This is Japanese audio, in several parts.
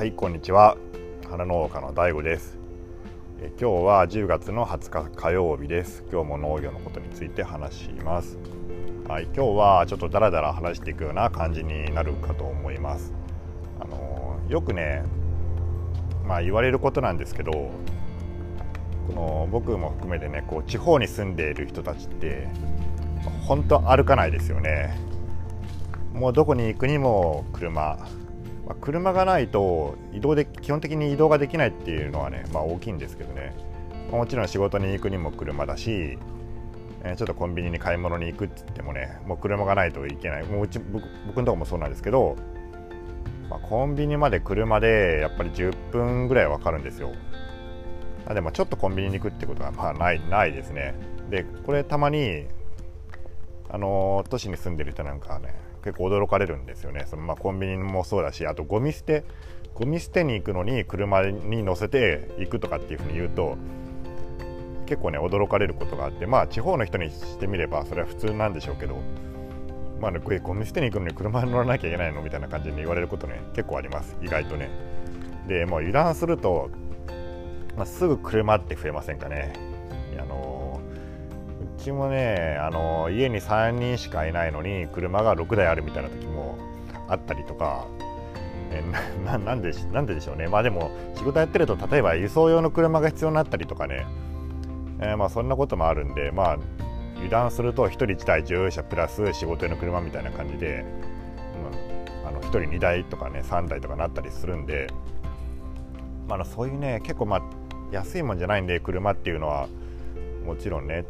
はいこんにちは。花農家の DAIGO です。え今日は10月の20日火曜日です。今日も農業のことについて話します。はい今日はちょっとダラダラ話していくような感じになるかと思います。あのよくねまあ言われることなんですけどこの僕も含めてねこう地方に住んでいる人たちって本当歩かないですよね。もうどこに行くにも車。まあ、車がないと移動で基本的に移動ができないっていうのはね、まあ、大きいんですけどね、もちろん仕事に行くにも車だし、えー、ちょっとコンビニに買い物に行くって言ってもねもう車がないといけない。もううち僕僕のとこもそうなんですけど、まあ、コンビニまで車でやっぱり10分ぐらいはかかるんですよ。あでもちょっとコンビニに行くってことはまあないないですね。でこれたまにあの都市に住んでる人なんかはね結構驚かれるんですよね。そのまあコンビニもそうだしあとゴミ捨てゴミ捨てに行くのに車に乗せて行くとかっていうふうに言うと結構ね驚かれることがあってまあ地方の人にしてみればそれは普通なんでしょうけどまあ、ね、ゴミ捨てに行くのに車に乗らなきゃいけないの？みたいな感じに言われることね結構あります。意外とね。でもう油断すると、まあ、すぐ車って増えませんかね。ちもねあの家に3人しかいないのに車が6台あるみたいな時もあったりとか、えななんでなんででしょうね。まあでも仕事やってると例えば輸送用の車が必要になったりとかね、えー、まあそんなこともあるんでまあ油断すると1人1台乗用車プラス仕事用の車みたいな感じで、うん、あの1人2台とかね3台とかなったりするんで、まあ、そういうね結構まあ安いもんじゃないんで車っていうのはもちろんね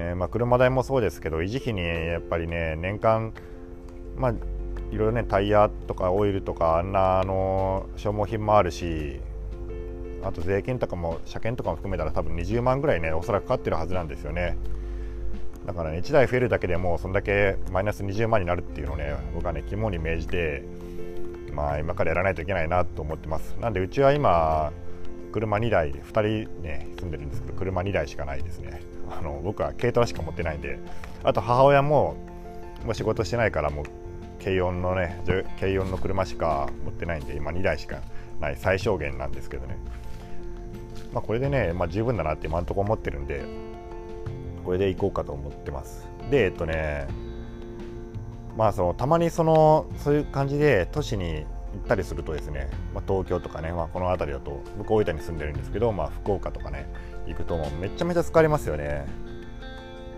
えー、まあ、車代もそうですけど維持費にやっぱりね年間まあいろいろねタイヤとかオイルとかあんなあの消耗品もあるしあと税金とかも車検とかも含めたら多分20万ぐらいねおそらくかかってるはずなんですよね。だからね1台増えるだけでもそんだけマイナス20万になるっていうのをね僕はね肝に銘じてまあ今からやらないといけないなと思ってます。なんでうちは今車2台2人ね住んでるんですけど車2台しかないですね。あの僕は軽トラしか持ってないんで。あと母親ももう仕事してないからもう軽音のね軽音の車しか持ってないんで今2台しかない最小限なんですけどね。まあこれでね、まあ、十分だなって今んとこ思ってるんでこれで行こうかと思ってます。でえっとねまあそのたまにそのそういう感じで都市に行ったりするとですね、まあ、東京とかね、まあ、この辺りだと僕大分に住んでるんですけど、まあ、福岡とかね行くともうめちゃめちゃ疲れますよね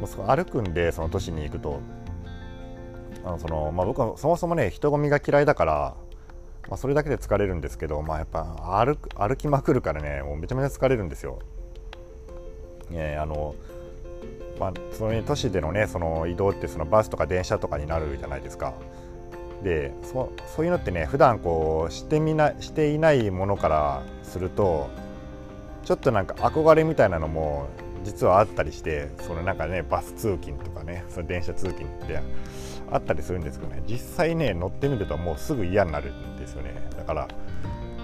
もう歩くんでその都市に行くとあのその、まあ、僕はそもそもね人混みが嫌いだから、まあ、それだけで疲れるんですけど、まあ、やっぱ歩く歩きまくるからねもうめちゃめちゃ疲れるんですよ。ねあのまあ、その都市でのねその移動ってそのバスとか電車とかになるじゃないですか。でそそういうのってね普段こうしてみなしていないものからするとちょっとなんか憧れみたいなのも実はあったりしてそのなんかねバス通勤とかねその電車通勤ってあったりするんですけどね実際ね乗ってみるともうすぐ嫌になるんですよねだから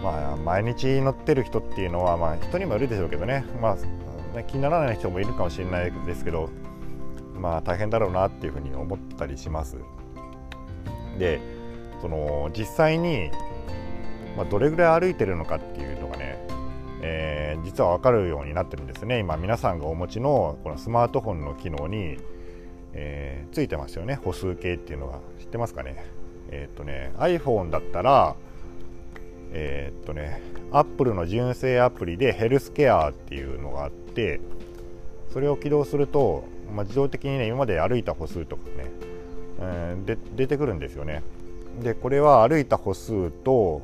まあ毎日乗ってる人っていうのはまあ人にもいるでしょうけどねまあ気にならない人もいるかもしれないですけどまあ大変だろうなっていうふうに思ったりします。でその実際に、まあ、どれぐらい歩いてるのかっていうのがね、えー、実は分かるようになってるんですね。今皆さんがお持ちのこのスマートフォンの機能に、えー、ついてますよね。歩数計っていうのが。知ってますかね？えっ、とね iPhone だったらえっとね Apple の純正アプリでヘルスケアっていうのがあってそれを起動すると、まあ、自動的にね今まで歩いた歩数とかねえー、で出てくるんですよね。でこれは歩いた歩数と、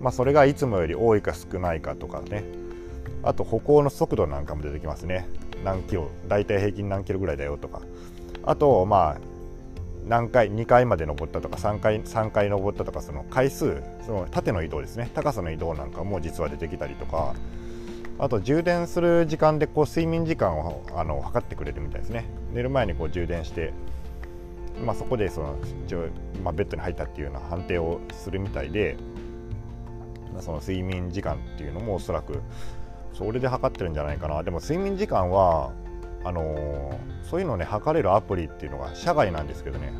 まあ、それがいつもより多いか少ないかとかね。あと歩行の速度なんかも出てきますね。何キロ大体平均何キロぐらいだよとか。あとまあ何回2回まで登ったとか3回 ,3 回登ったとかその回数その縦の移動ですね。高さの移動なんかも実は出てきたりとか。あと充電する時間でこう睡眠時間をあの測ってくれるみたいですね。寝る前にこう充電してまあ、そこでその一応、まあ、ベッドに入ったっていうような判定をするみたいで、まあ、その睡眠時間っていうのもおそらくそれで測ってるんじゃないかな。でも睡眠時間はあのー、そういうのをね測れるアプリっていうのが社外なんですけどね。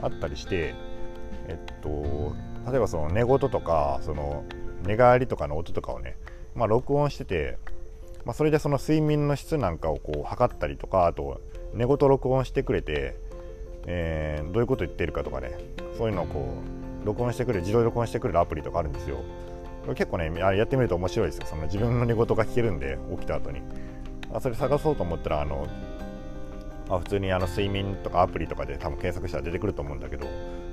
あったりしてえっと例えばその寝言とかその寝返りとかの音とかをね、まあ、録音してて、まあ、それでその睡眠の質なんかをこう測ったりとかあと寝言録音してくれて、えー、どういうこと言ってるかとかねそういうのをこう録音してくれる自動で録音してくれるアプリとかあるんですよ。結構ねあれやってみると面白いですよ。その自分の寝言が聞けるんで起きた後に。あそれ探そうと思ったらあのあ普通にあの睡眠とかアプリとかで多分検索したら出てくると思うんだけど、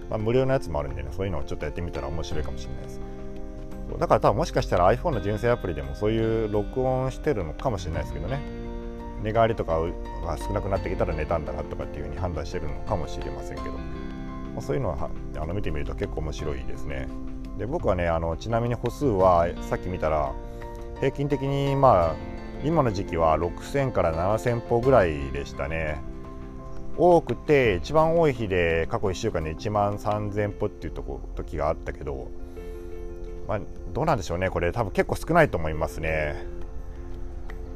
まあ、無料のやつもあるんでねそういうのをちょっとやってみたら面白いかもしれないです。だから多分もしかしたら iPhone の純正アプリでもそういう録音してるのかもしれないですけどね。寝返りとかが少なくなってきたら寝たんだなとかっていうふうに判断してるのかもしれませんけど、まあ、そういうのはあの見てみると結構面白いですね。で僕はねあのちなみに歩数はさっき見たら平均的にまあ今の時期は6000から7000歩ぐらいでしたね。多くて一番多い日で過去1週間で1万3000歩っていうとこ時があったけど、まあ、どうなんでしょうねこれ。多分結構少ないと思いますね。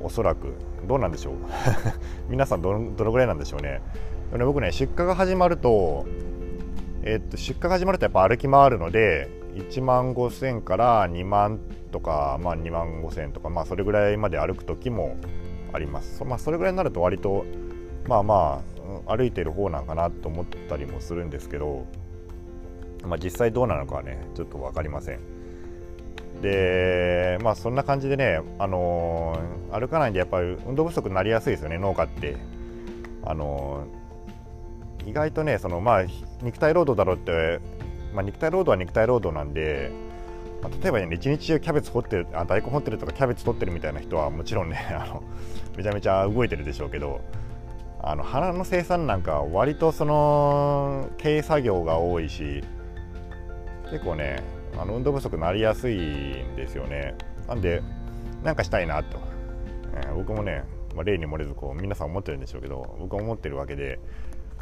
おそらく。どうなんでしょう？皆さんどのぐらいなんでしょうね。僕ね出荷が始まるとえー、っと出荷が始まるとやっぱ歩き回るので1万5000から2万とか、まあ、2万5000とか、まあ、それぐらいまで歩く時もあります、そ,、まあ、それぐらいになると割とまあまあ歩いてる方なんかなと思ったりもするんですけど、まあ、実際どうなのかはねちょっと分かりません。でまあそんな感じでね、あのー、歩かないんでやっぱり運動不足になりやすいですよね農家って。あのー、意外とねそのまあ肉体労働だろうってまあ、肉体労働は肉体労働なんで、まあ、例えばね一日中キャベツ掘ってるあ大根掘ってるとかキャベツ取ってるみたいな人はもちろんね あのめちゃめちゃ動いてるでしょうけどあの花の生産なんか割とその経営作業が多いし結構ねあの運動不足になりやすいんですよね。なんでなんかしたいなと、えー、僕もね、まあ、例に漏れずこう皆さん思ってるんでしょうけど僕は思ってるわけで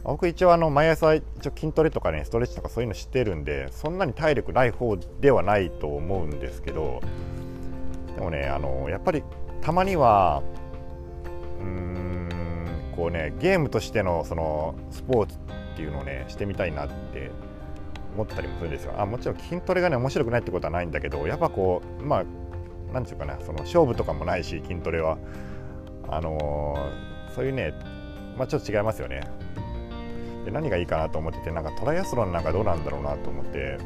僕一応あの毎朝一応筋トレとかねストレッチとかそういうの知ってるんでそんなに体力ない方ではないと思うんですけどでもねあのやっぱりたまにはうーんこうねゲームとしてのそのスポーツっていうのをねしてみたいなって思ったりもするんですよ。あもちろん筋トレがね面白くないってことはないんだけどやっぱこうまあ何て言うかなその勝負とかもないし筋トレは。あのー、そういうねまあちょっと違いますよね。で何がいいかなと思っててなんかトライアスロンなんかどうなんだろうなと思って。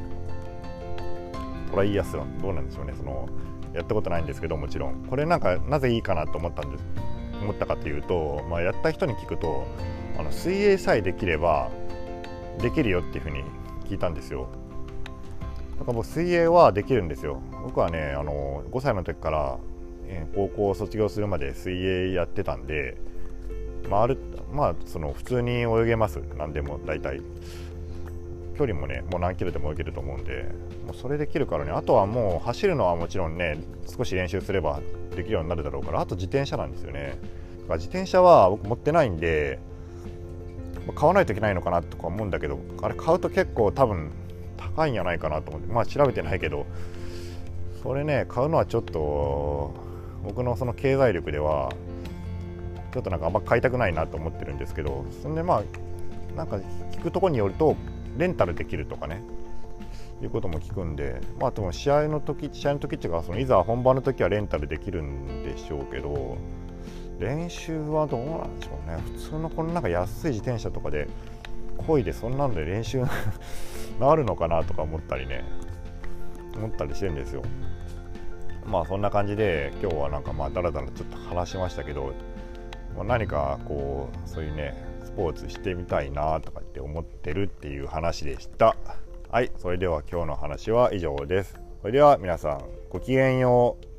トライアスロンどうなんでしょうね。そのやったことないんですけどもちろん。これなんかなぜいいかなと思ったんです思ったかというと、まあ、やった人に聞くとあの水泳さえできればできるよっていうふうに聞いたんですよ。だから僕水泳はできるんですよ。僕はねあの5歳の時から、高校を卒業するまで水泳やってたんでまあ、あるまあその普通に泳げます。何でも大体。距離もねもう何キロでも泳げると思うんでもうそれできるからね。あとはもう走るのはもちろんね少し練習すればできるようになるだろうからあと自転車なんですよね。だから自転車は僕持ってないんで買わないといけないのかなとか思うんだけどあれ買うと結構多分高いんじゃないかなと思ってまあ調べてないけどそれね買うのはちょっと僕のその経済力ではちょっとなんかあんま買いたくないなと思ってるんですけどそんでまあなんか聞くところによるとレンタルできるとかねいうことも聞くんでまあでも試合の時試合の時っていうかそのいざ本番の時はレンタルできるんでしょうけど練習はどうなんでしょうね。普通のこのなんか安い自転車とかで漕いでそんなので練習 なるのかなとか思ったりね。思ったりしてんですよ。まあそんな感じで今日はなんかまあだらだらちょっと話しましたけどま何かこうそういうねスポーツしてみたいなとかって思ってるっていう話でした。はいそれでは今日の話は以上です。それでは皆さんごきげんよう。